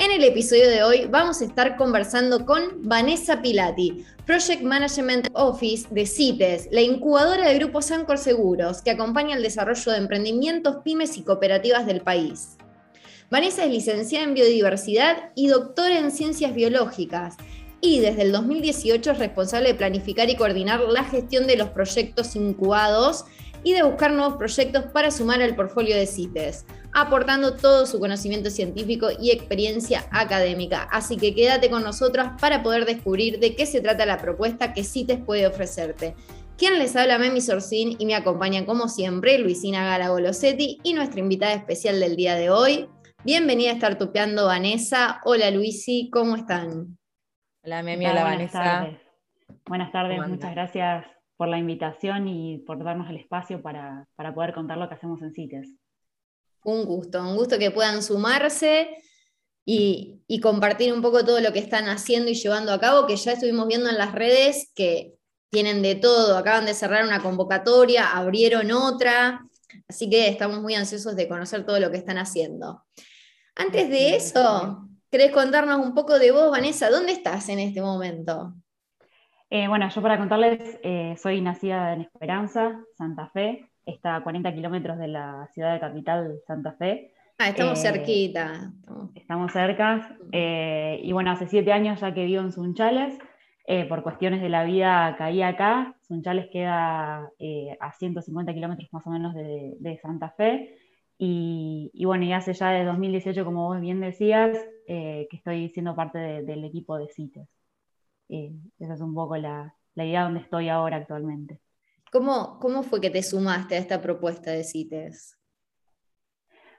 En el episodio de hoy vamos a estar conversando con Vanessa Pilati, Project Management Office de CITES, la incubadora de grupos Ancor Seguros, que acompaña el desarrollo de emprendimientos, pymes y cooperativas del país. Vanessa es licenciada en biodiversidad y doctora en ciencias biológicas y desde el 2018 es responsable de planificar y coordinar la gestión de los proyectos incubados y de buscar nuevos proyectos para sumar al portfolio de CITES aportando todo su conocimiento científico y experiencia académica. Así que quédate con nosotros para poder descubrir de qué se trata la propuesta que CITES puede ofrecerte. Quien les habla, Memi Sorcín, y me acompaña como siempre Luisina Gala Golosetti y nuestra invitada especial del día de hoy. Bienvenida a estar tupeando Vanessa. Hola Luisi, ¿cómo están? Hola Memi, hola, Vanessa. Buenas tardes, muchas gracias por la invitación y por darnos el espacio para, para poder contar lo que hacemos en CITES. Un gusto, un gusto que puedan sumarse y, compartir un poco todo lo que están haciendo y llevando a cabo, que ya estuvimos viendo en las redes que tienen de todo, acaban de cerrar una convocatoria, abrieron otra, así que estamos muy ansiosos de conocer todo lo que están haciendo. Antes de eso, ¿querés contarnos un poco de vos, Vanessa? ¿Dónde estás en este momento? Eh, bueno, yo para contarles, eh, soy nacida en Esperanza, Santa Fe, está a 40 kilómetros de la ciudad de capital, Santa Fe. Ah, estamos eh, cerquita. Estamos cerca. Eh, y bueno, hace siete años ya que vivo en Sunchales. Eh, por cuestiones de la vida caí acá. Sunchales queda a 150 kilómetros más o menos de, Santa Fe. Y, bueno, y hace ya de 2018, como vos bien decías, que estoy siendo parte del equipo de CITES. esa es un poco la, la idea donde estoy ahora actualmente. ¿Cómo, ¿Cómo fue que te sumaste a esta propuesta de CITES?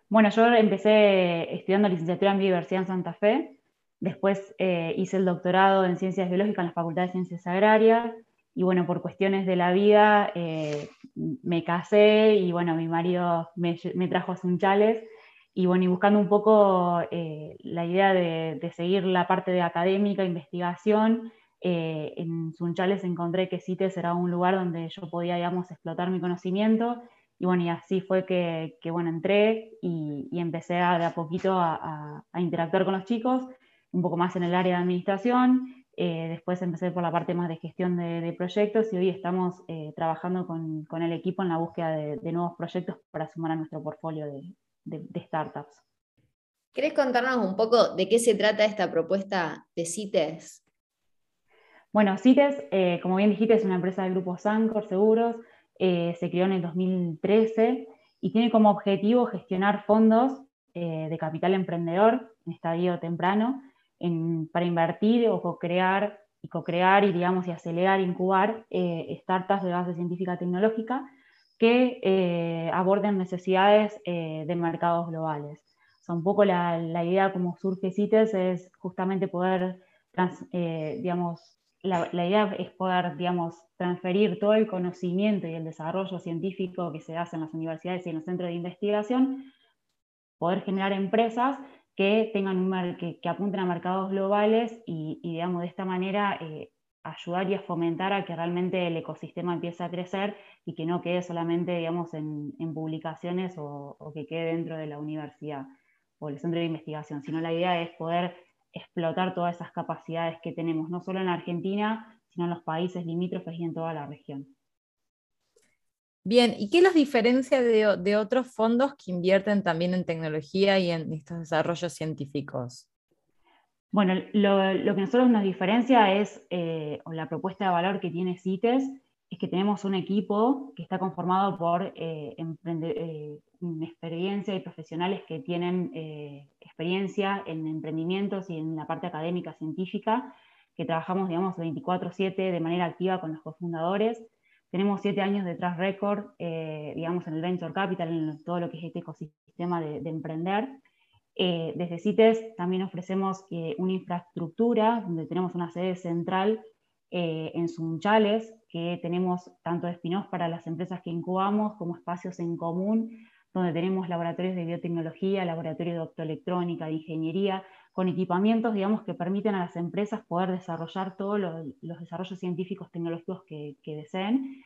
Bueno, yo empecé estudiando licenciatura en biodiversidad en Santa Fe, después eh, hice el doctorado en ciencias biológicas en la Facultad de Ciencias Agrarias, y bueno, por cuestiones de la vida eh, me casé y bueno, mi marido me, trajo a Sunchales, y bueno, y buscando un poco eh, la idea de, de, seguir la parte de académica, investigación, eh, en Sunchales encontré que CITES era un lugar donde yo podía, digamos, explotar mi conocimiento. Y bueno, así fue que, bueno, entré y, empecé a, de a poquito a, interactuar con los chicos, un poco más en el área de administración. Eh, después empecé por la parte más de gestión de, proyectos y hoy estamos eh, trabajando con, el equipo en la búsqueda de, nuevos proyectos para sumar a nuestro portfolio de, de startups. ¿Querés contarnos un poco de qué se trata esta propuesta de CITES? Bueno, CITES, eh, como bien dijiste, es una empresa del grupo Sancor Seguros, eh, se creó en el 2013 y tiene como objetivo gestionar fondos eh, de capital emprendedor en estadio temprano para invertir o co-crear y co-crear y, digamos, y acelerar, incubar startups de base científica tecnológica que aborden necesidades de mercados globales. O un poco la, la idea como surge CITES es justamente poder, digamos, la, idea es poder, digamos, transferir todo el conocimiento y el desarrollo científico que se hace en las universidades y en los centros de investigación, poder generar empresas que tengan un que, que, apunten a mercados globales y, digamos, de esta manera eh, ayudar y a fomentar a que realmente el ecosistema empiece a crecer y que no quede solamente, digamos, en, publicaciones o, o, que quede dentro de la universidad o el centro de investigación, sino la idea es poder explotar todas esas capacidades que tenemos, no solo en Argentina, sino en los países limítrofes y en toda la región. Bien, ¿y qué los diferencia de, otros fondos que invierten también en tecnología y en estos desarrollos científicos? Bueno, lo, que nosotros nos diferencia es, eh, o la propuesta de valor que tiene CITES, es que tenemos un equipo que está conformado por eh, eh, experiencia y profesionales que tienen eh, experiencia en emprendimientos y en la parte académica científica, que trabajamos, digamos, 24/7 de manera activa con los cofundadores. Tenemos siete años de track record, digamos, en el Venture Capital, en todo lo que es este ecosistema de, emprender. desde CITES también ofrecemos una infraestructura donde tenemos una sede central en Sunchales, que tenemos tanto de spin para las empresas que incubamos como espacios en común, donde tenemos laboratorios de biotecnología, laboratorios de optoelectrónica, de ingeniería, con equipamientos, digamos, que permiten a las empresas poder desarrollar todos los desarrollos científicos tecnológicos que, deseen.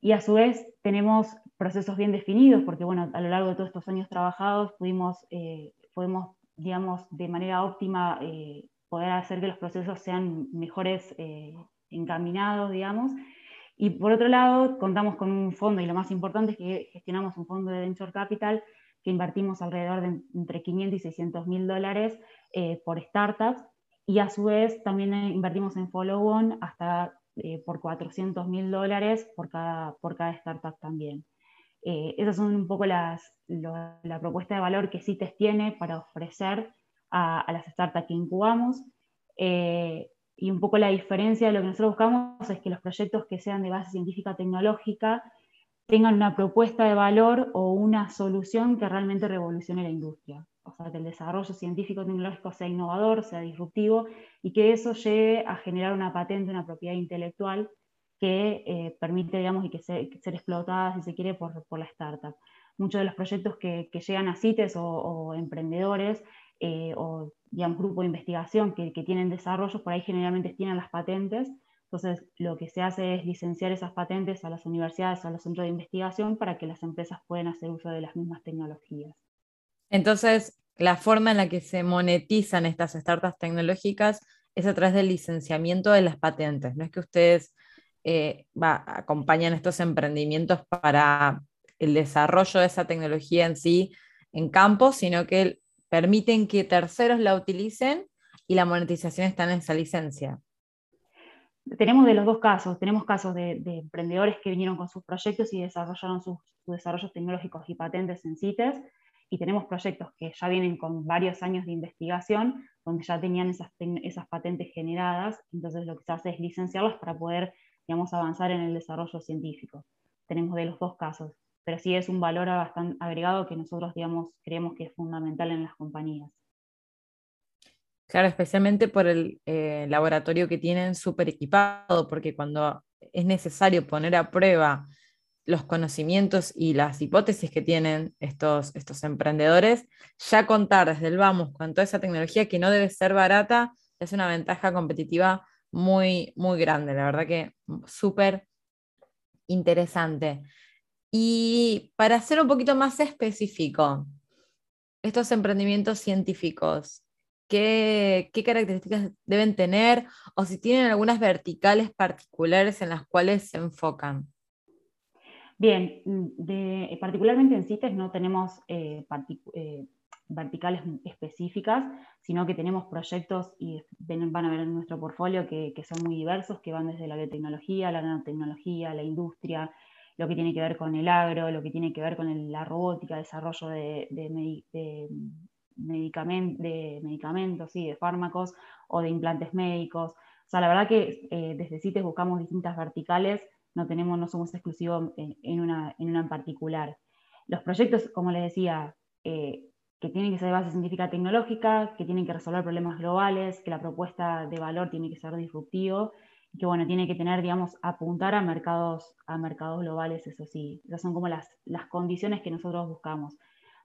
Y a su vez tenemos procesos bien definidos, porque bueno, a lo largo de todos estos años trabajados pudimos, eh, podemos, digamos, de manera óptima eh, poder hacer que los procesos sean mejores eh, encaminados, digamos. Y por otro lado, contamos con un fondo, y lo más importante es que gestionamos un fondo de Venture Capital que invertimos alrededor de entre 500 y 600 mil dólares eh, por startups, y a su vez también invertimos en follow-on hasta eh, por 400 mil dólares por cada, por cada startup también. Eh, esas son un poco las, la propuesta de valor que CITES tiene para ofrecer a las startups que incubamos. Y un poco la diferencia de lo que nosotros buscamos es que los proyectos que sean de base científica tecnológica tengan una propuesta de valor o una solución que realmente revolucione la industria. O sea, que el desarrollo científico-tecnológico sea innovador, sea disruptivo y que eso llegue a generar una patente, una propiedad intelectual que eh, permite, digamos, y que, ser explotada, si se quiere, por, por, la startup. Muchos de los proyectos que, llegan a CITES o, emprendedores eh, o, digamos, grupos de investigación que, tienen desarrollos, por ahí generalmente tienen las patentes, entonces, lo que se hace es licenciar esas patentes a las universidades a los centros de investigación para que las empresas puedan hacer uso de las mismas tecnologías. Entonces, la forma en la que se monetizan estas startups tecnológicas es a través del licenciamiento de las patentes. No es que ustedes eh, acompañan estos emprendimientos para el desarrollo de esa tecnología en sí en campo, sino que permiten que terceros la utilicen y la monetización está en esa licencia tenemos de los dos casos, tenemos casos de, emprendedores que vinieron con sus proyectos y desarrollaron sus, desarrollos tecnológicos y patentes en CITES, y tenemos proyectos que ya vienen con varios años de investigación, donde ya tenían esas, esas patentes generadas, entonces lo que se hace es licenciarlas para poder, digamos, avanzar en el desarrollo científico. Tenemos de los dos casos, pero sí es un valor bastante agregado que nosotros, digamos, creemos que es fundamental en las compañías. Claro, especialmente por el eh, laboratorio que tienen súper equipado, porque cuando es necesario poner a prueba los conocimientos y las hipótesis que tienen estos, estos emprendedores, ya contar desde el vamos con toda esa tecnología que no debe ser barata es una ventaja competitiva muy, muy grande. La verdad que súper interesante. Y para ser un poquito más específico, estos emprendimientos científicos, qué, características deben tener o si tienen algunas verticales particulares en las cuales se enfocan. Bien, de, particularmente en CITES no tenemos eh, eh, verticales específicas, sino que tenemos proyectos y van a ver en nuestro portfolio que, son muy diversos, que van desde la biotecnología, la nanotecnología, la industria, lo que tiene que ver con el agro, lo que tiene que ver con la robótica, desarrollo de, de medicamentos, sí, de fármacos o de implantes médicos. O sea, la verdad que eh, desde CITES buscamos distintas verticales, no, tenemos, no somos exclusivos en, una, en particular. Los proyectos, como les decía, eh, que tienen que ser de base científica tecnológica, que tienen que resolver problemas globales, que la propuesta de valor tiene que ser disruptivo, que bueno, tiene que tener, digamos, apuntar a mercados, a mercados globales, eso sí. Esas son como las, las condiciones que nosotros buscamos.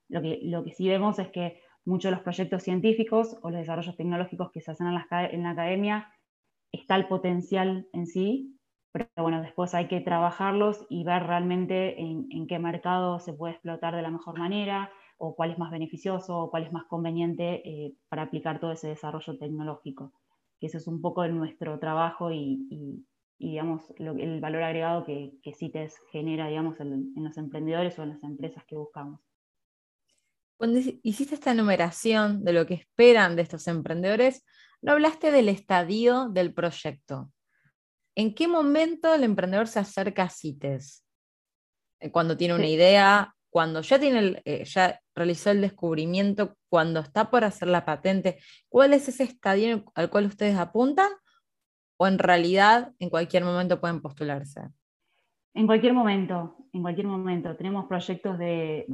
Lo que, lo que sí vemos es que muchos de los proyectos científicos o los desarrollos tecnológicos que se hacen en la, academia, está el potencial en sí, pero bueno, después hay que trabajarlos y ver realmente en, qué mercado se puede explotar de la mejor manera, o cuál es más beneficioso, o cuál es más conveniente eh, para aplicar todo ese desarrollo tecnológico. Que eso es un poco de nuestro trabajo y, digamos, el valor agregado que, que CITES genera, digamos, en los emprendedores o en las empresas que buscamos. Cuando hiciste esta enumeración de lo que esperan de estos emprendedores, no hablaste del estadio del proyecto. ¿En qué momento el emprendedor se acerca a CITES? Eh, cuando tiene una idea, cuando ya, tiene eh, ya realizó el descubrimiento, cuando está por hacer la patente. ¿Cuál es ese estadio al cual ustedes apuntan? ¿O en realidad en cualquier momento pueden postularse? En cualquier momento, en cualquier momento. Tenemos proyectos de,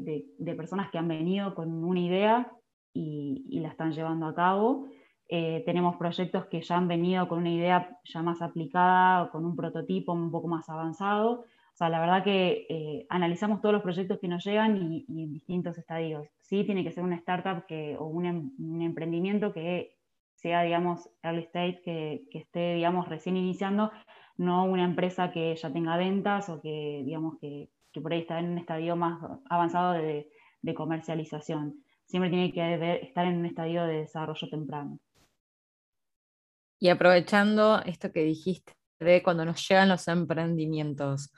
personas que han venido con una idea y, la están llevando a cabo. eh, tenemos proyectos que ya han venido con una idea ya más aplicada, con un prototipo un poco más avanzado. O sea, la verdad que eh, analizamos todos los proyectos que nos llegan y, en distintos estadios. Sí, tiene que ser una startup que, o un, em, emprendimiento que sea, digamos, early stage, que, esté, digamos, recién iniciando, no una empresa que ya tenga ventas o que, digamos, que, que por ahí está en un estadio más avanzado de comercialización. Siempre tiene que estar en un estadio de desarrollo temprano. Y aprovechando esto que dijiste de cuando nos llegan los emprendimientos,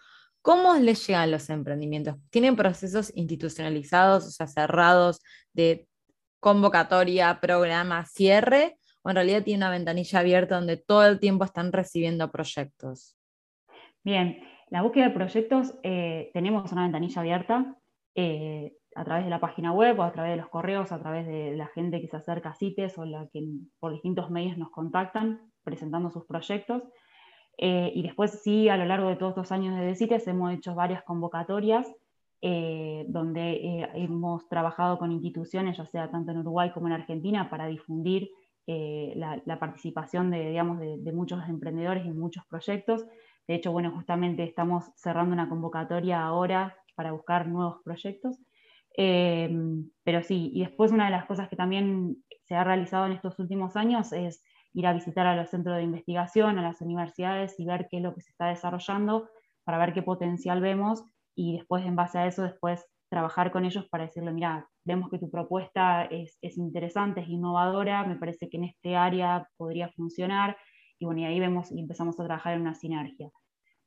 ¿cómo les llegan los emprendimientos? ¿Tienen procesos institucionalizados, o sea, cerrados de convocatoria, programa, cierre? ¿O en realidad tiene una ventanilla abierta donde todo el tiempo están recibiendo proyectos? Bien, la búsqueda de proyectos, eh, tenemos una ventanilla abierta eh, a través de la página web o a través de los correos, a través de la gente que se acerca a CITES o la que por distintos medios nos contactan presentando sus proyectos. Eh, y después sí, a lo largo de todos estos años de CITES hemos hecho varias convocatorias eh, donde eh, hemos trabajado con instituciones, ya sea tanto en Uruguay como en Argentina, para difundir la, participación de, digamos, de, muchos emprendedores y muchos proyectos. De hecho, bueno, justamente estamos cerrando una convocatoria ahora para buscar nuevos proyectos. Eh, pero sí, y después una de las cosas que también se ha realizado en estos últimos años es ir a visitar a los centros de investigación, a las universidades y ver qué es lo que se está desarrollando para ver qué potencial vemos y después en base a eso después trabajar con ellos para decirle, mira, vemos que tu propuesta es, es interesante, es innovadora, me parece que en este área podría funcionar y bueno, y ahí vemos y empezamos a trabajar en una sinergia.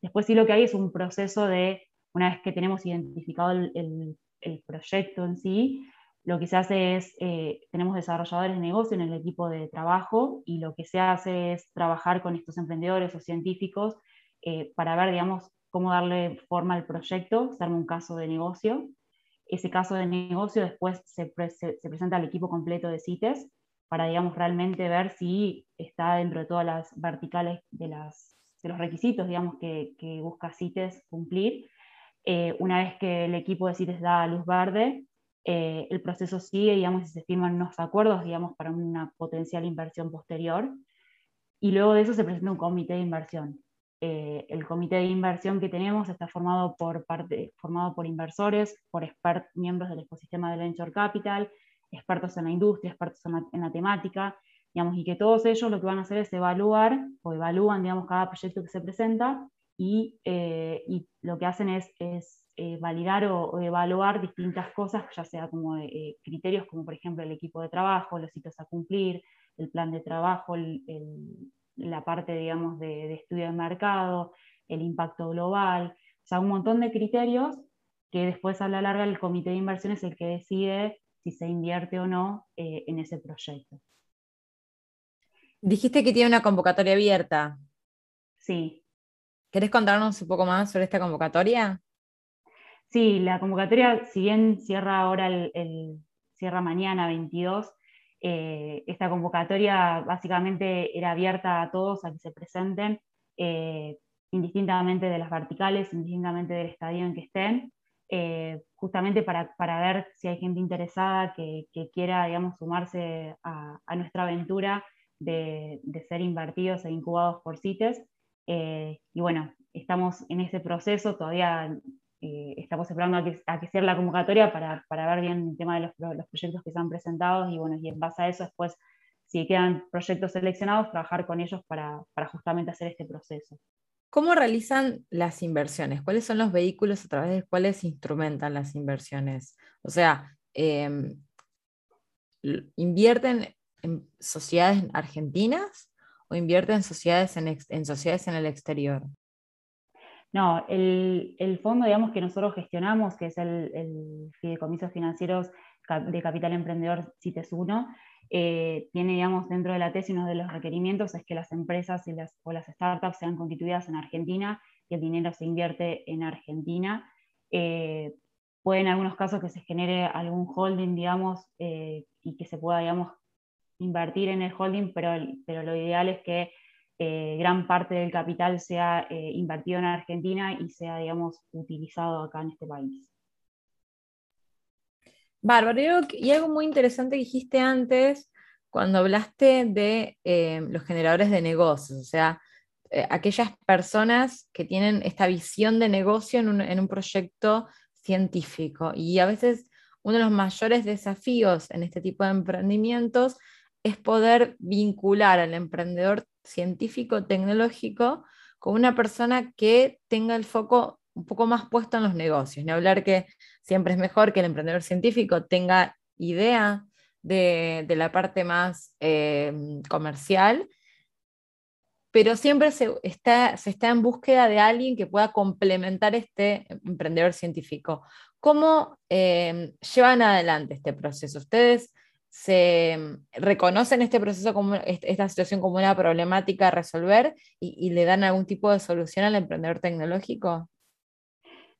Después sí lo que hay es un proceso de, una vez que tenemos identificado el, el el proyecto en sí, lo que se hace es, eh, tenemos desarrolladores de negocio en el equipo de trabajo y lo que se hace es trabajar con estos emprendedores o científicos eh, para ver, digamos, cómo darle forma al proyecto, se un caso de negocio. Ese caso de negocio después se, presenta al equipo completo de CITES para, digamos, realmente ver si está dentro de todas las verticales de, las, de los requisitos, digamos, que, que busca CITES cumplir eh, una vez que el equipo de CITES da luz verde, eh, el proceso sigue, digamos, y se firman unos acuerdos, digamos, para una potencial inversión posterior. Y luego de eso se presenta un comité de inversión. Eh, el comité de inversión que tenemos está formado por, parte, formado por inversores, por expert, miembros del ecosistema de Venture Capital, expertos en la industria, expertos en la, temática, digamos, y que todos ellos lo que van a hacer es evaluar o evalúan, digamos, cada proyecto que se presenta eh, y, lo que hacen es, eh, validar o, evaluar distintas cosas, ya sea como eh, criterios como por ejemplo el equipo de trabajo, los hitos a cumplir, el plan de trabajo, la parte digamos de, estudio de mercado, el impacto global, o sea, un montón de criterios que después a la larga el comité de inversión es el que decide si se invierte o no en ese proyecto. Dijiste que tiene una convocatoria abierta. Sí, ¿Querés contarnos un poco más sobre esta convocatoria? Sí, la convocatoria, si bien cierra ahora el, cierra mañana 22, eh, esta convocatoria básicamente era abierta a todos a que se presenten, eh, indistintamente de las verticales, indistintamente del estadio en que estén, eh, justamente para, ver si hay gente interesada que, quiera, digamos, sumarse a, nuestra aventura de, de, ser invertidos e incubados por CITES. Y bueno, estamos en ese proceso, todavía eh, estamos esperando a que, a cierre la convocatoria para, ver bien el tema de los, proyectos que se han presentado y bueno, y en base a eso después, si quedan proyectos seleccionados, trabajar con ellos para, justamente hacer este proceso. ¿Cómo realizan las inversiones? ¿Cuáles son los vehículos a través de los se instrumentan las inversiones? O sea, em, ¿invierten en sociedades argentinas o invierte en sociedades en, sociedades en el exterior? No, el, fondo, digamos, que nosotros gestionamos, que es el, el Fideicomisos Financieros de Capital Emprendedor CITES 1, eh, tiene, digamos, dentro de la tesis uno de los requerimientos es que las empresas y las, o las startups sean constituidas en Argentina y el dinero se invierte en Argentina. Eh, puede en algunos casos que se genere algún holding, digamos, eh, y que se pueda, digamos, invertir en el holding, pero, pero lo ideal es que eh, gran parte del capital sea eh, invertido en Argentina y sea, digamos, utilizado acá en este país. Bárbaro, y algo muy interesante que dijiste antes cuando hablaste de eh, los generadores de negocios, o sea, aquellas personas que tienen esta visión de negocio en un proyecto científico. Y a veces uno de los mayores desafíos en este tipo de emprendimientos es poder vincular al emprendedor científico tecnológico con una persona que tenga el foco un poco más puesto en los negocios. Ni hablar que siempre es mejor que el emprendedor científico tenga idea de, la parte más eh, comercial, pero siempre se está, se está en búsqueda de alguien que pueda complementar este emprendedor científico. ¿Cómo eh, llevan adelante este proceso? ¿Ustedes se reconocen este proceso como esta situación como una problemática a resolver y, le dan algún tipo de solución al emprendedor tecnológico?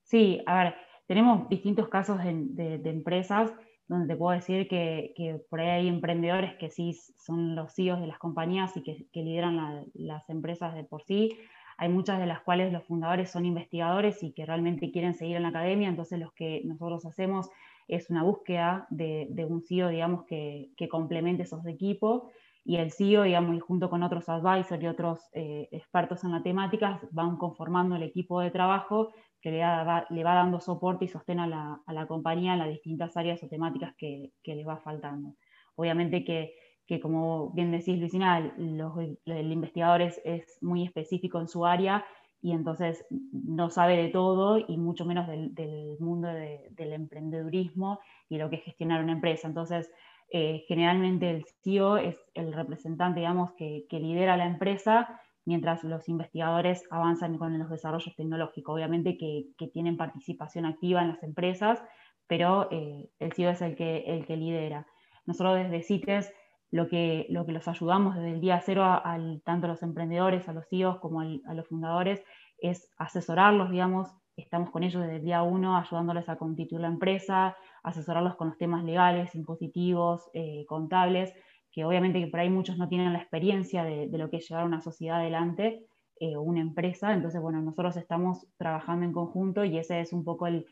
Sí, a ver, tenemos distintos casos de, empresas donde te puedo decir que, por ahí hay emprendedores que sí son los CEOs de las compañías y que, lideran las empresas de por sí. Hay muchas de las cuales los fundadores son investigadores y que realmente quieren seguir en la academia, entonces los que nosotros hacemos es una búsqueda de, un CEO, digamos, que, complemente esos equipos y el CEO, digamos, junto con otros advisors y otros eh, expertos en la temática, van conformando el equipo de trabajo que le, va, dando soporte y sostén a la, compañía en las distintas áreas o temáticas que, les va faltando. Obviamente que, como bien decís, Luisina, el investigador es, es muy específico en su área y entonces no sabe de todo y mucho menos del, mundo del emprendedurismo y lo que es gestionar una empresa. Entonces, eh, generalmente el CEO es el representante, digamos, que, lidera la empresa, mientras los investigadores avanzan con los desarrollos tecnológicos. Obviamente que, tienen participación activa en las empresas, pero eh, el CEO es el que, el que lidera. Nosotros desde CITES lo que, lo que los ayudamos desde el día cero, al, tanto a los emprendedores, a los CEOs como a los fundadores, es asesorarlos, digamos, estamos con ellos desde el día uno, ayudándoles a constituir la empresa, asesorarlos con los temas legales, impositivos, eh, contables, que obviamente por ahí muchos no tienen la experiencia de, lo que es llevar una sociedad adelante eh, o una empresa, entonces, bueno, nosotros estamos trabajando en conjunto y ese es un poco el,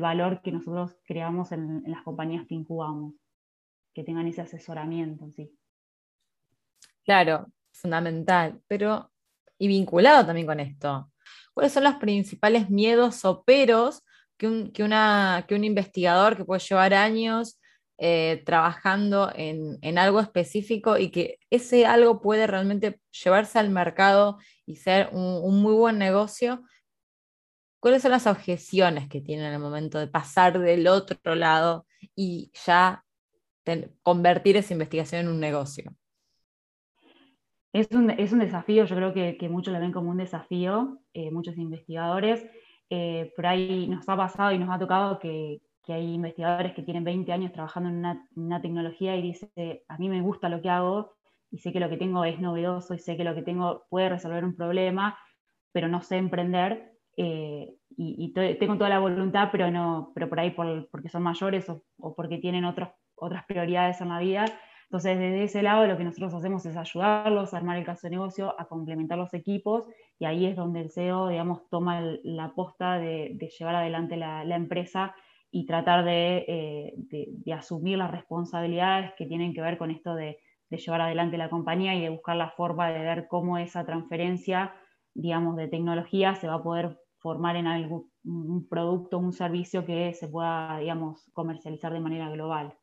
valor que nosotros creamos en, en las compañías que incubamos que tengan ese asesoramiento en sí. Claro, fundamental, pero y vinculado también con esto. ¿Cuáles son los principales miedos o peros que un, una, que un investigador que puede llevar años eh, trabajando en, algo específico y que ese algo puede realmente llevarse al mercado y ser un, muy buen negocio? ¿Cuáles son las objeciones que tiene en el momento de pasar del otro lado y ya convertir esa investigación en un negocio? Es un, es un desafío, yo creo que, muchos lo ven como un desafío, eh, muchos investigadores. Eh, por ahí nos ha pasado y nos ha tocado que, hay investigadores que tienen 20 años trabajando en una, una, tecnología y dice, a mí me gusta lo que hago y sé que lo que tengo es novedoso y sé que lo que tengo puede resolver un problema, pero no sé emprender. Eh, y, tengo toda la voluntad, pero no, pero por ahí por, porque son mayores o, o porque tienen otros otras prioridades en la vida. Entonces, desde ese lado, lo que nosotros hacemos es ayudarlos a armar el caso de negocio, a complementar los equipos, y ahí es donde el CEO, digamos, toma la posta de, llevar adelante la, empresa y tratar eh, de, asumir las responsabilidades que tienen que ver con esto de, llevar adelante la compañía y de buscar la forma de ver cómo esa transferencia, digamos, de tecnología se va a poder formar en algún un producto, un servicio que se pueda, digamos, comercializar de manera global.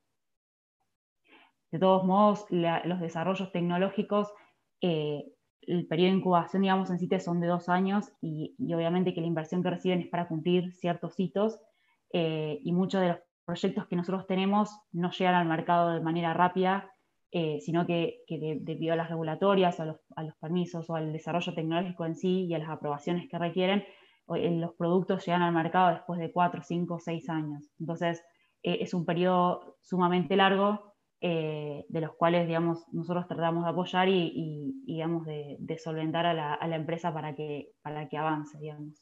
De todos modos, los desarrollos tecnológicos, eh, el periodo de incubación, digamos, en CITES son de dos años y, obviamente que la inversión que reciben es para cumplir ciertos hitos eh, y muchos de los proyectos que nosotros tenemos no llegan al mercado de manera rápida, eh, sino que, debido a las regulatorias, a los, permisos o al desarrollo tecnológico en sí y a las aprobaciones que requieren, los productos llegan al mercado después de cuatro, cinco, seis años. Entonces, es un periodo sumamente largo eh, de los cuales, digamos, nosotros tratamos de apoyar y, digamos, de, solventar a la, empresa para que, para que avance, digamos.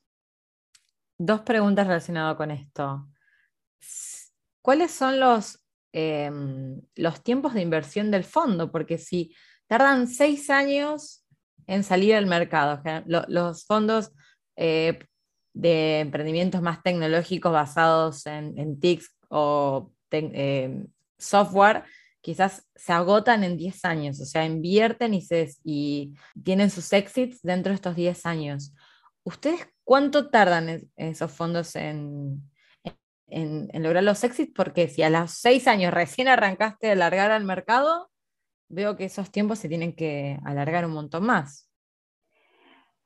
Dos preguntas relacionadas con esto. ¿Cuáles son los, em, los tiempos de inversión del fondo? Porque si tardan seis años en salir al mercado, los fondos eh, de emprendimientos más tecnológicos basados en, TICs o em, software quizás se agotan en 10 años, o sea, invierten y, se, y tienen sus exits dentro de estos 10 años. ¿Ustedes cuánto tardan esos fondos en, en, lograr los exits? Porque si a los 6 años recién arrancaste a alargar al mercado, veo que esos tiempos se tienen que alargar un montón más.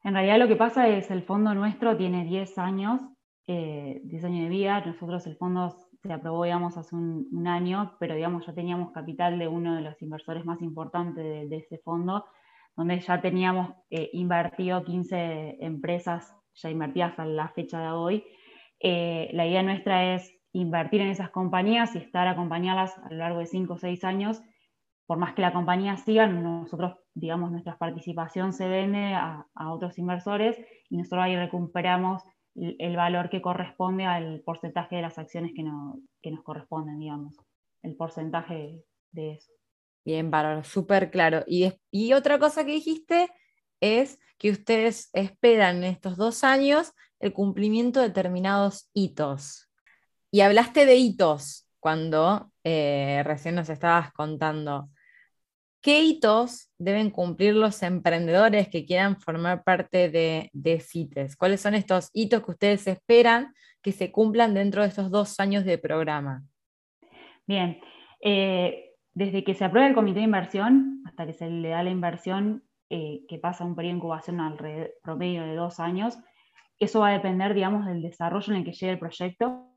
En realidad lo que pasa es el fondo nuestro tiene 10 años, eh, 10 años de vida, nosotros el fondo se aprobó, digamos, hace un, año, pero, digamos, ya teníamos capital de uno de los inversores más importantes de, ese fondo, donde ya teníamos eh, invertido 15 empresas ya invertidas a la fecha de hoy. Eh, la idea nuestra es invertir en esas compañías y estar acompañadas a lo largo de 5 o 6 años. Por más que la compañía siga, nosotros, digamos, nuestra participación se vende a, a otros inversores y nosotros ahí recuperamos el valor que corresponde al porcentaje de las acciones que, nos corresponden, digamos, el porcentaje de eso. Bien, valor súper claro. Y, y otra cosa que dijiste es que ustedes esperan en estos dos años el cumplimiento de determinados hitos. Y hablaste de hitos cuando eh, recién nos estabas contando. ¿Qué hitos deben cumplir los emprendedores que quieran formar parte de, CITES? ¿Cuáles son estos hitos que ustedes esperan que se cumplan dentro de estos dos años de programa? Bien, eh, desde que se aprueba el comité de inversión hasta que se le da la inversión, eh, que pasa un periodo de incubación alrededor promedio de dos años, eso va a depender, digamos, del desarrollo en el que llegue el proyecto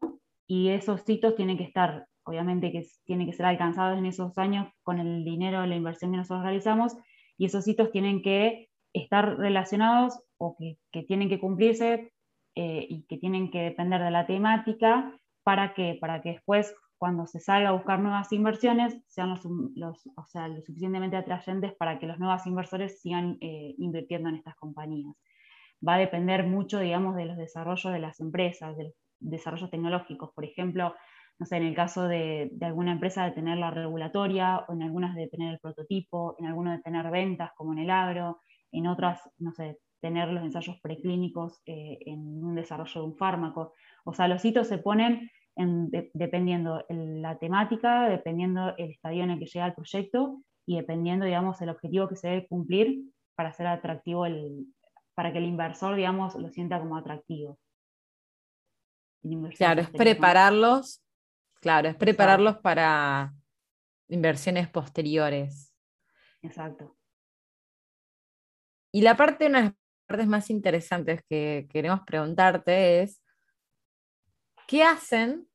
y esos hitos tienen que estar obviamente que tiene que ser alcanzados en esos años con el dinero la inversión que nosotros realizamos, y esos hitos tienen que estar relacionados o que, tienen que cumplirse eh, y que tienen que depender de la temática para que, para que después, cuando se salga a buscar nuevas inversiones, sean los, los o sea, lo suficientemente atrayentes para que los nuevos inversores sigan eh, invirtiendo en estas compañías. Va a depender mucho, digamos, de los desarrollos de las empresas, de los desarrollos tecnológicos. Por ejemplo, no sé, en el caso de, alguna empresa de tener la regulatoria, o en algunas de tener el prototipo, en algunas de tener ventas, como en el agro, en otras, no sé, tener los ensayos preclínicos eh, en un desarrollo de un fármaco. O sea, los hitos se ponen dependiendo la temática, dependiendo el estadio en el que llega el proyecto y dependiendo, digamos, el objetivo que se debe cumplir para ser atractivo, el, para que el inversor, digamos, lo sienta como atractivo. Claro, es prepararlos Claro, es prepararlos para inversiones posteriores. Exacto. Y la parte, una de las partes más interesantes que queremos preguntarte es, ¿qué hacen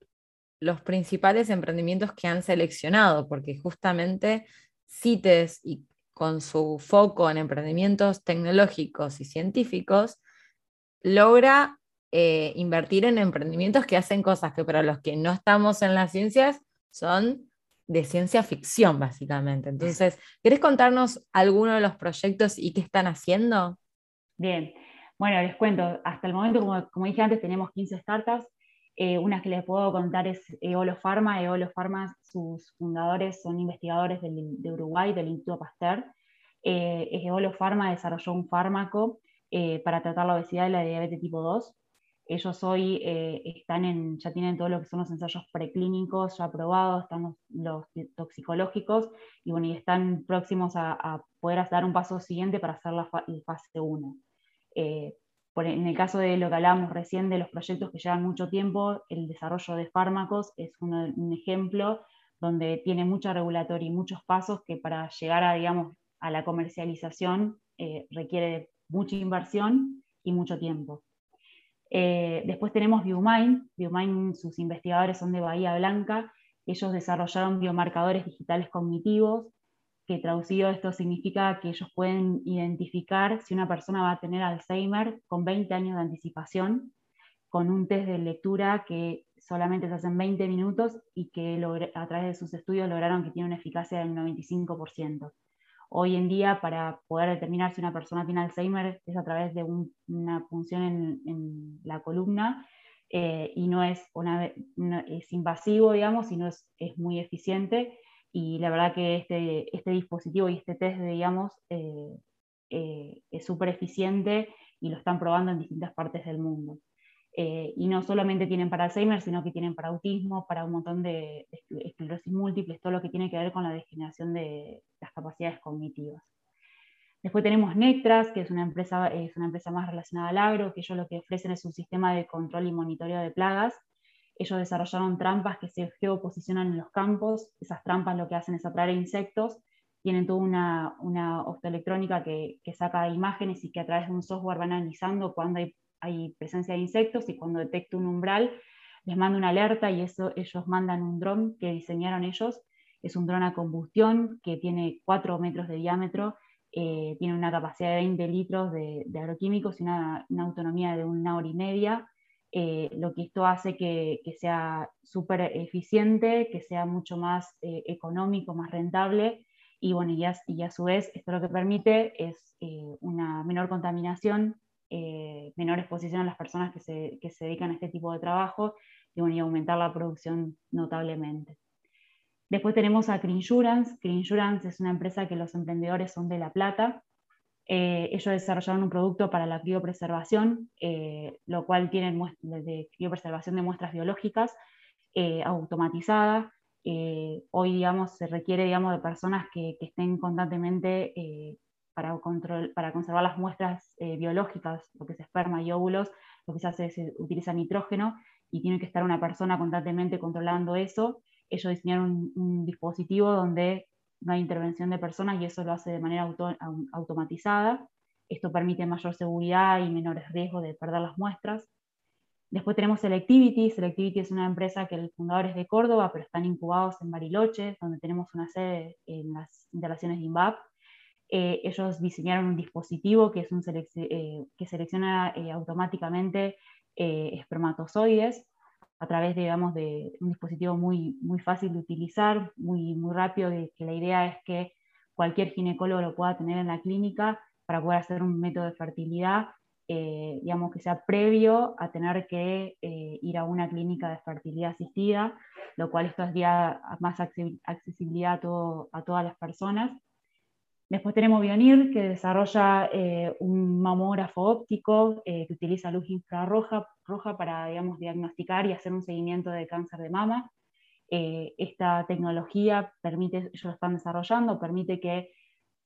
los principales emprendimientos que han seleccionado? Porque justamente CITES y con su foco en emprendimientos tecnológicos y científicos, logra eh, invertir en emprendimientos que hacen cosas que para los que no estamos en las ciencias son de ciencia ficción, básicamente. Entonces, ¿querés contarnos alguno de los proyectos y qué están haciendo? Bien, bueno, les cuento, hasta el momento, como, dije antes, tenemos 15 startups. Eh, unas que les puedo contar es Eolo Pharma. Eolo Pharma, sus fundadores son investigadores de Uruguay, del Instituto Pasteur. Eh, Eolo Pharma desarrolló un fármaco eh, para tratar la obesidad y la diabetes tipo 2. Ellos hoy eh, están en, ya tienen todo lo que son los ensayos preclínicos ya aprobados, están los, toxicológicos y, bueno, y están próximos a, poder dar un paso siguiente para hacer la, fase 1. Eh, en el caso de lo que hablábamos recién de los proyectos que llevan mucho tiempo, el desarrollo de fármacos es un ejemplo donde tiene mucha regulatoria y muchos pasos que para llegar a, digamos, a la comercialización eh, requiere mucha inversión y mucho tiempo. Eh, después tenemos BioMind. BioMind, sus investigadores son de Bahía Blanca. Ellos desarrollaron biomarcadores digitales cognitivos, que traducido esto significa que ellos pueden identificar si una persona va a tener Alzheimer con 20 años de anticipación, con un test de lectura que solamente se hace en 20 minutos y que a través de sus estudios lograron que tiene una eficacia del 95% hoy en día para poder determinar si una persona tiene Alzheimer es a través de una punción en, la columna eh, y no es, una, invasivo, digamos, sino es, es, muy eficiente. Y la verdad que este, este dispositivo y este test, digamos, eh, eh, es súper eficiente y lo están probando en distintas partes del mundo. Eh, y no solamente tienen para Alzheimer, sino que tienen para autismo, para un montón de, esclerosis múltiples, todo lo que tiene que ver con la degeneración de las capacidades cognitivas. Después tenemos Nectras, que es una, empresa, es una empresa más relacionada al agro, que ellos lo que ofrecen es un sistema de control y monitoreo de plagas. Ellos desarrollaron trampas que se geoposicionan en los campos. Esas trampas lo que hacen es atraer insectos. Tienen toda una, una optoelectrónica que, que saca imágenes y que a través de un software van analizando cuándo hay hay presencia de insectos y cuando detecta un umbral les manda una alerta y eso, ellos mandan un dron que diseñaron ellos. Es un dron a combustión que tiene 4 metros de diámetro, eh, tiene una capacidad de 20 litros de, agroquímicos y una, autonomía de una hora y media. Eh, lo que esto hace que, sea súper eficiente, que sea mucho más eh, económico, más rentable y, bueno, y a, su vez esto lo que permite es una menor contaminación eh, menor exposición a las personas que se, que se, dedican a este tipo de trabajo y, bueno, y aumentar la producción notablemente. Después tenemos a Crinsurance. Crinsurance es una empresa que los emprendedores son de La Plata. Eh, ellos desarrollaron un producto para la criopreservación, eh, lo cual tienen de criopreservación de muestras biológicas eh, automatizadas. hoy, digamos, se requiere, digamos, de personas que, que estén constantemente para, control, para conservar las muestras eh, biológicas, lo que es esperma y óvulos, lo que se hace es se utiliza nitrógeno y tiene que estar una persona constantemente controlando eso. Ellos diseñaron un, dispositivo donde no hay intervención de personas y eso lo hace de manera automatizada. Esto permite mayor seguridad y menores riesgos de perder las muestras. Después tenemos Selectivity. Selectivity es una empresa que el fundador es de Córdoba, pero están incubados en Bariloche, donde tenemos una sede en las instalaciones de INVAP. Eh, ellos diseñaron un dispositivo que, es un eh, que selecciona eh, automáticamente espermatozoides a través digamos, de un dispositivo muy, muy fácil de utilizar, muy, muy rápido, que la idea es que cualquier ginecólogo lo pueda tener en la clínica para poder hacer un método de fertilidad, digamos que sea previo a tener que ir a una clínica de fertilidad asistida, lo cual esto daría más accesibilidad a todas las personas. Después tenemos Bionir, que desarrolla eh, un mamógrafo óptico eh, que utiliza luz infrarroja roja para digamos, diagnosticar y hacer un seguimiento de cáncer de mama. Eh, esta tecnología permite, ellos lo están desarrollando, permite que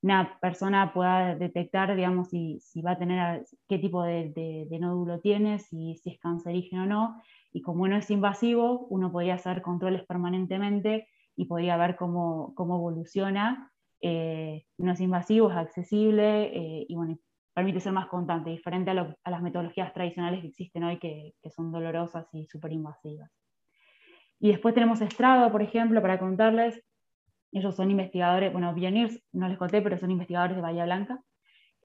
una persona pueda detectar, digamos, si, si va a tener, qué tipo de, nódulo tiene, si, si, es cancerígeno o no, y como no es invasivo, uno podría hacer controles permanentemente y podría ver cómo, cómo evoluciona eh, no es invasivo, es accesible eh, y bueno, permite ser más constante, diferente a, las metodologías tradicionales que existen hoy que, son dolorosas y súper invasivas. Y después tenemos Estrada, por ejemplo, para contarles, ellos son investigadores, bueno, Pioneers no les conté, pero son investigadores de Bahía Blanca.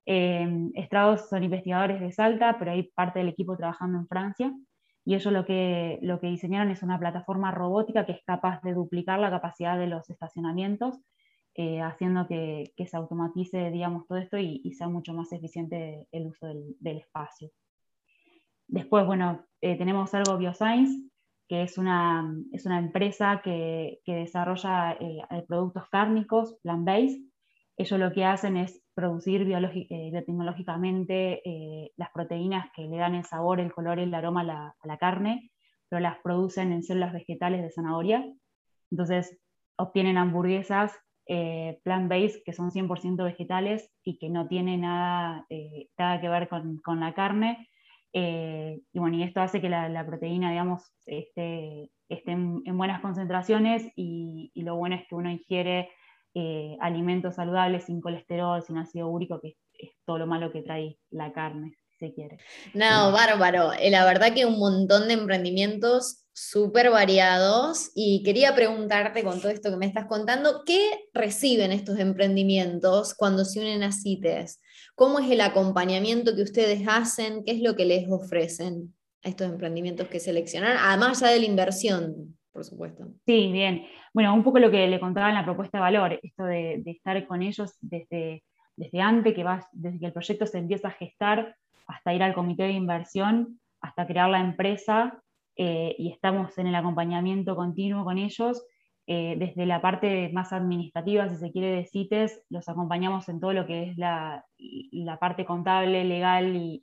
Eh, Estrados son investigadores de Salta, pero hay parte del equipo trabajando en Francia. Y ellos lo que, lo que diseñaron es una plataforma robótica que es capaz de duplicar la capacidad de los estacionamientos eh, haciendo que, se automatice, digamos, todo esto y, sea mucho más eficiente el uso del, espacio. Después, bueno, eh, tenemos Ergo Bioscience, que es una, es una empresa que, desarrolla eh, productos cárnicos, plant-based. Ellos lo que hacen es producir biotecnológicamente las proteínas que le dan el sabor, el color y el aroma a la, a la carne, pero las producen en células vegetales de zanahoria. Entonces, obtienen hamburguesas eh, plant-based que son 100% vegetales y que no tiene nada, eh, nada que ver con, con la carne. Eh, y bueno, y esto hace que la, la proteína, digamos, esté, esté en, buenas concentraciones y, y, lo bueno es que uno ingiere eh, alimentos saludables sin colesterol, sin ácido úrico, que es todo lo malo que trae la carne quiere. No, bárbaro. Eh, la verdad que un montón de emprendimientos súper variados y quería preguntarte con todo esto que me estás contando, ¿qué reciben estos emprendimientos cuando se unen a CITES? ¿Cómo es el acompañamiento que ustedes hacen? ¿Qué es lo que les ofrecen a estos emprendimientos que seleccionan? Además ya de la inversión, por supuesto. Sí, bien. Bueno, un poco lo que le contaba en la propuesta de valor, esto de, estar con ellos desde, desde antes, que desde que el proyecto se empieza a gestar hasta ir al comité de inversión, hasta crear la empresa eh, y estamos en el acompañamiento continuo con ellos. Eh, desde la parte más administrativa, si se quiere, de CITES, los acompañamos en todo lo que es la, la parte contable, legal y,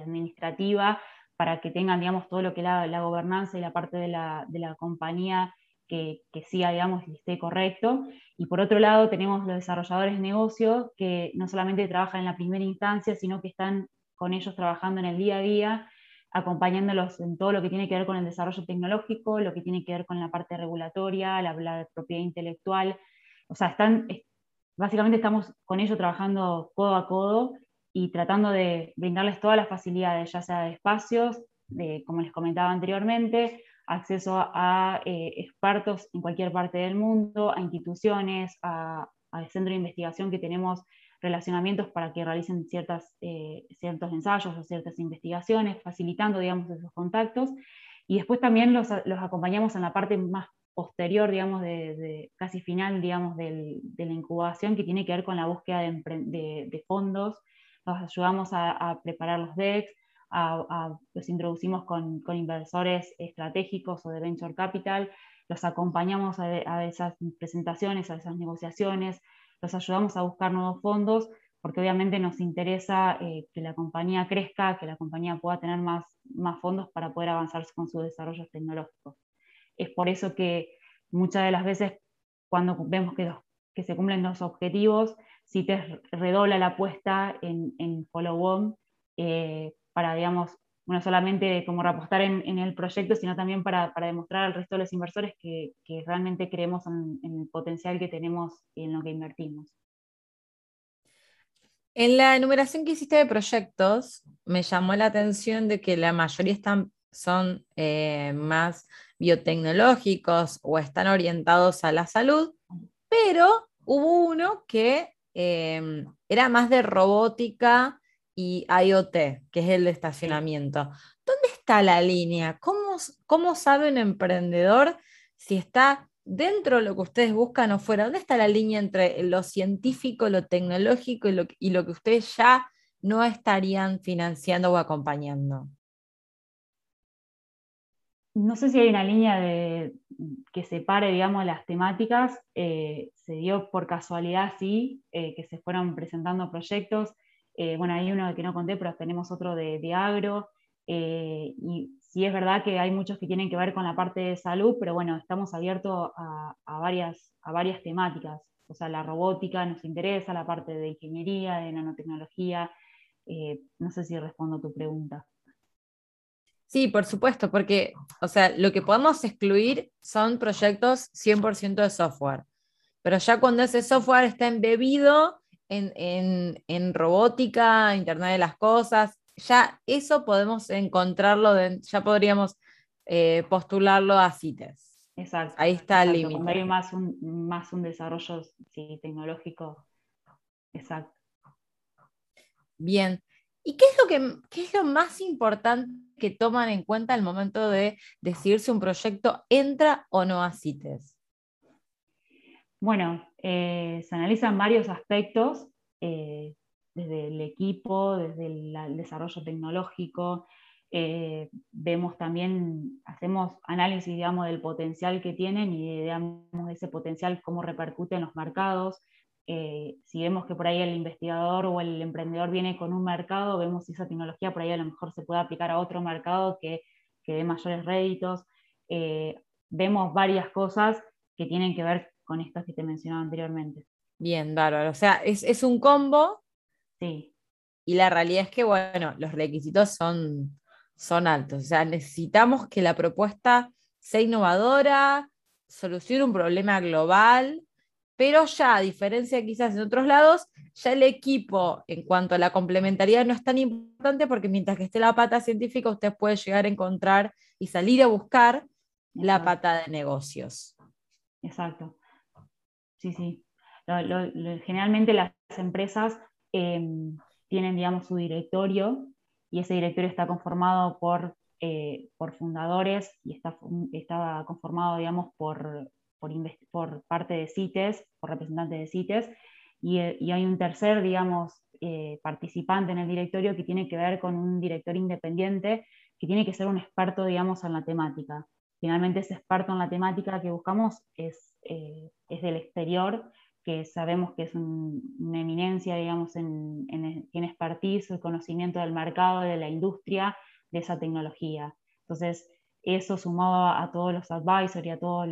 administrativa para que tengan, digamos, todo lo que es la, gobernanza y la parte de la, compañía que, que, siga, digamos, y esté correcto. Y por otro lado, tenemos los desarrolladores de negocio que no solamente trabajan en la primera instancia, sino que están con ellos trabajando en el día a día, acompañándolos en todo lo que tiene que ver con el desarrollo tecnológico, lo que tiene que ver con la parte regulatoria, la, la propiedad intelectual. O sea, están, básicamente estamos con ellos trabajando codo a codo y tratando de brindarles todas las facilidades, ya sea de espacios, de, como les comentaba anteriormente, acceso a, eh, expertos en cualquier parte del mundo, a instituciones, a, a centro de investigación que tenemos relacionamientos para que realicen ciertas, eh, ciertos ensayos o ciertas investigaciones, facilitando, digamos, esos contactos. Y después también los, los acompañamos en la parte más posterior, digamos, de, casi final, digamos, de la incubación, que tiene que ver con la búsqueda de, fondos los ayudamos a, preparar los decks, los introducimos con, inversores estratégicos o de venture capital, los acompañamos a, esas presentaciones, a esas negociaciones, los ayudamos a buscar nuevos fondos, porque obviamente nos interesa eh, que la compañía crezca, que la compañía pueda tener más, más fondos para poder avanzar con sus desarrollos tecnológicos. Es por eso que muchas de las veces cuando vemos que, que se cumplen los objetivos, si te redobla la apuesta en, en follow-on eh, para, digamos, no solamente como repostar en, el proyecto, sino también para, demostrar al resto de los inversores que, realmente creemos en, el potencial que tenemos y en lo que invertimos. En la enumeración que hiciste de proyectos, me llamó la atención de que la mayoría están, son eh, más biotecnológicos o están orientados a la salud, pero hubo uno que Em, era más de robótica y IoT, que es el de estacionamiento. ¿Dónde está la línea? ¿Cómo, cómo sabe un emprendedor si está dentro de lo que ustedes buscan o fuera? ¿Dónde está la línea entre lo científico, lo tecnológico y lo, y lo que ustedes ya no estarían financiando o acompañando? no sé si hay una línea de, que separe, digamos, las temáticas. Eh, se dio por casualidad, sí, eh, que se fueron presentando proyectos. Eh, bueno, hay uno que no conté, pero tenemos otro de, agro. y sí es verdad que hay muchos que tienen que ver con la parte de salud, pero bueno, estamos abiertos a, varias, a varias temáticas. O sea, la robótica nos interesa, la parte de ingeniería, de nanotecnología. no sé si respondo a tu pregunta. Sí, por supuesto, porque, o sea, lo que podemos excluir son proyectos 100% de software. Pero ya cuando ese software está embebido en, robótica, Internet de las Cosas, ya eso podemos encontrarlo, ya podríamos eh, postularlo a CITES. Exacto. Ahí está el límite. Cuando hay más un, más un desarrollo tecnológico. Exacto. Bien. ¿Y qué es, lo que, qué es lo más importante que toman en cuenta al momento de decidir si un proyecto entra o no a CITES? Bueno, eh, se analizan varios aspectos, eh, desde el equipo, desde el, desarrollo tecnológico, eh, vemos también, hacemos análisis, digamos, del potencial que tienen y, digamos, ese potencial cómo repercute en los mercados, si vemos que por ahí el investigador o el emprendedor viene con un mercado, vemos si esa tecnología por ahí a lo mejor se puede aplicar a otro mercado que, que dé mayores réditos. Vemos varias cosas que tienen que ver con estas que te mencionaba anteriormente. Bien, bárbaro. O sea, es, es un combo. Sí. Y la realidad es que, bueno, los requisitos son, son altos. O sea, necesitamos que la propuesta sea innovadora, solucione un problema global pero ya, a diferencia quizás en otros lados, ya el equipo en cuanto a la complementariedad no es tan importante porque mientras que esté la pata científica, usted puede llegar a encontrar y salir a buscar la pata de negocios. Exacto. Sí, sí. generalmente las empresas em, tienen, digamos, su directorio y ese directorio está conformado por, eh, por fundadores y está, está conformado, digamos, por por, parte de CITES, por representantes de CITES, y, hay un tercer, digamos, eh, participante en el directorio que tiene que ver con un director independiente que tiene que ser un experto, digamos, en la temática. Finalmente ese experto en la temática que buscamos es, eh, es del exterior, que sabemos que es una eminencia, digamos, en, en, en expertise, el conocimiento del mercado, de la industria, esa tecnología. Entonces, eso sumado a todos los advisors y a todos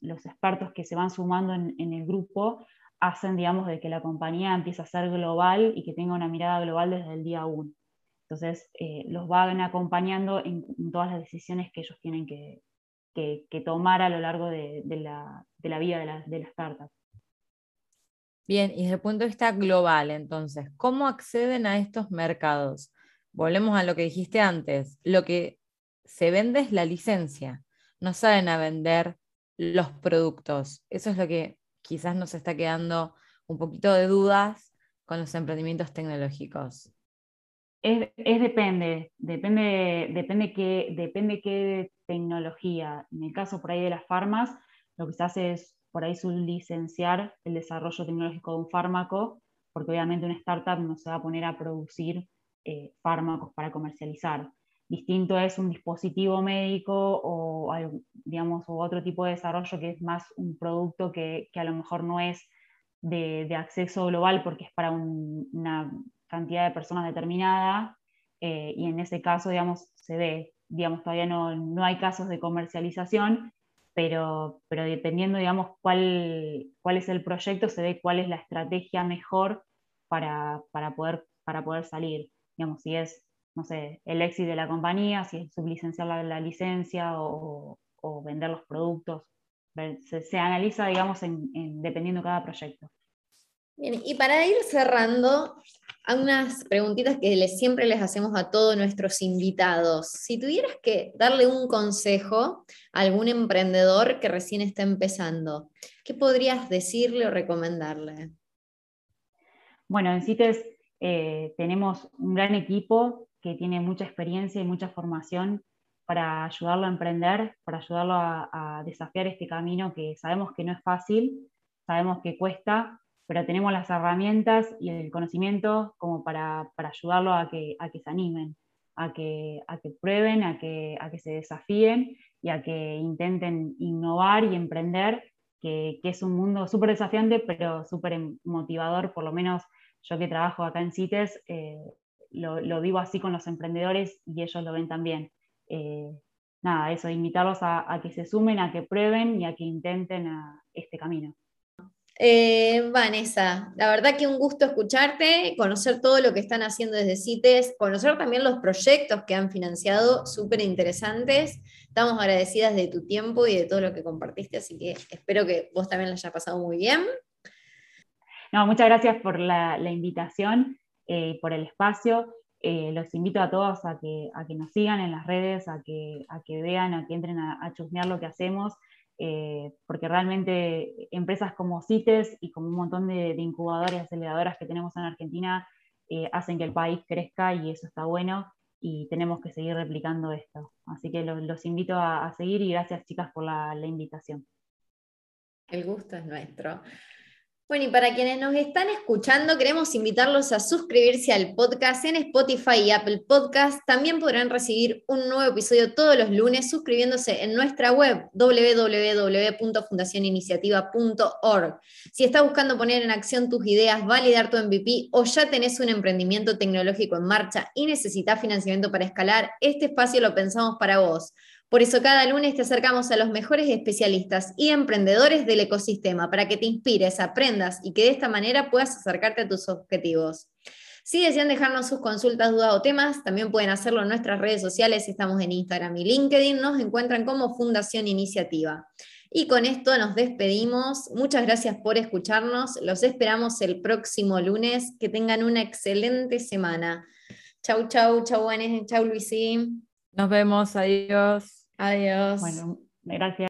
los, expertos que se van sumando en, el grupo, hacen, digamos, de que la compañía empiece a ser global y que tenga una mirada global desde el día uno. Entonces, eh, los van acompañando en, todas las decisiones que ellos tienen que, tomar a lo largo de, la, vida de la, de la startup. Bien, y desde el punto de vista global, entonces, ¿cómo acceden a estos mercados? Volvemos a lo que dijiste antes, lo que se vende es la licencia, no saben a vender los productos. Eso es lo que quizás nos está quedando un poquito de dudas con los emprendimientos tecnológicos. Es, depende, depende, depende qué, depende qué tecnología. En el caso por ahí de las farmas, lo que se hace es por ahí licenciar el desarrollo tecnológico de un fármaco, porque obviamente una startup no se va a poner a producir eh, fármacos para comercializar. Distinto es un dispositivo médico o, digamos, otro tipo de desarrollo que es más un producto que, a lo mejor no es de, acceso global porque es para una cantidad de personas determinada eh, y en ese caso, digamos, se ve, digamos, todavía no, no hay casos de comercialización, pero, pero dependiendo, digamos, cuál, cuál es el proyecto, se ve cuál es la estrategia mejor para, para, poder, para poder salir. Digamos, si es, no sé, el éxito de la compañía, si es sublicenciar la, la licencia o, o, vender los productos. Se, se analiza, digamos, en, en, dependiendo cada proyecto. Bien, y para ir cerrando, unas preguntitas que siempre les hacemos a todos nuestros invitados. Si tuvieras que darle un consejo a algún emprendedor que recién está empezando, ¿qué podrías decirle o recomendarle? Bueno, en CITES eh, tenemos un gran equipo que tiene mucha experiencia y mucha formación para ayudarlo a emprender, para ayudarlo a desafiar este camino que sabemos que no es fácil, sabemos que cuesta, pero tenemos las herramientas y el conocimiento como para, para ayudarlo a que, a que se animen, a que, a que prueben, a que, a que se desafíen y a que intenten innovar y emprender, que, que es un mundo súper desafiante, pero súper motivador, por lo menos yo que trabajo acá en CITES, eh, lo, lo, vivo así con los emprendedores y ellos lo ven también. Eh, nada, eso, invitarlos a, que se sumen, a que prueben y a que intenten a este camino. Eh, Vanessa, la verdad que un gusto escucharte, conocer todo lo que están haciendo desde CITES, conocer también los proyectos que han financiado, súper interesantes. Estamos agradecidas de tu tiempo y de todo lo que compartiste, así que espero que vos también lo hayas pasado muy bien. No, muchas gracias por la, invitación y eh, por el espacio. Eh, los invito a todos a que, nos sigan en las redes, a que, a que vean, a que entren a, a chusmear lo que hacemos. Eh, porque realmente empresas como CITES y como un montón de, incubadoras y aceleradoras que tenemos en Argentina eh, hacen que el país crezca y eso está bueno y tenemos que seguir replicando esto. Así que los, invito a, seguir y gracias chicas por la invitación. El gusto es nuestro. Bueno, y para quienes nos están escuchando, queremos invitarlos a suscribirse al podcast en Spotify y Apple Podcast. También podrán recibir un nuevo episodio todos los lunes suscribiéndose en nuestra web www.fundacioniniciativa.org. Si estás buscando poner en acción tus ideas, validar tu MVP o ya tenés un emprendimiento tecnológico en marcha y necesitas financiamiento para escalar, este espacio lo pensamos para vos. Por eso cada lunes te acercamos a los mejores especialistas y emprendedores del ecosistema para que te inspires, aprendas y que de esta manera puedas acercarte a tus objetivos. Si desean dejarnos sus consultas, dudas o temas, también pueden hacerlo en nuestras redes sociales. Estamos en Instagram y LinkedIn. Nos encuentran como Fundación Iniciativa. Y con esto nos despedimos. Muchas gracias por escucharnos. Los esperamos el próximo lunes. Que tengan una excelente semana. Chau, chau, chau, Juanes, chau, Luisín. Nos vemos, adiós. Adiós. Bueno, gracias.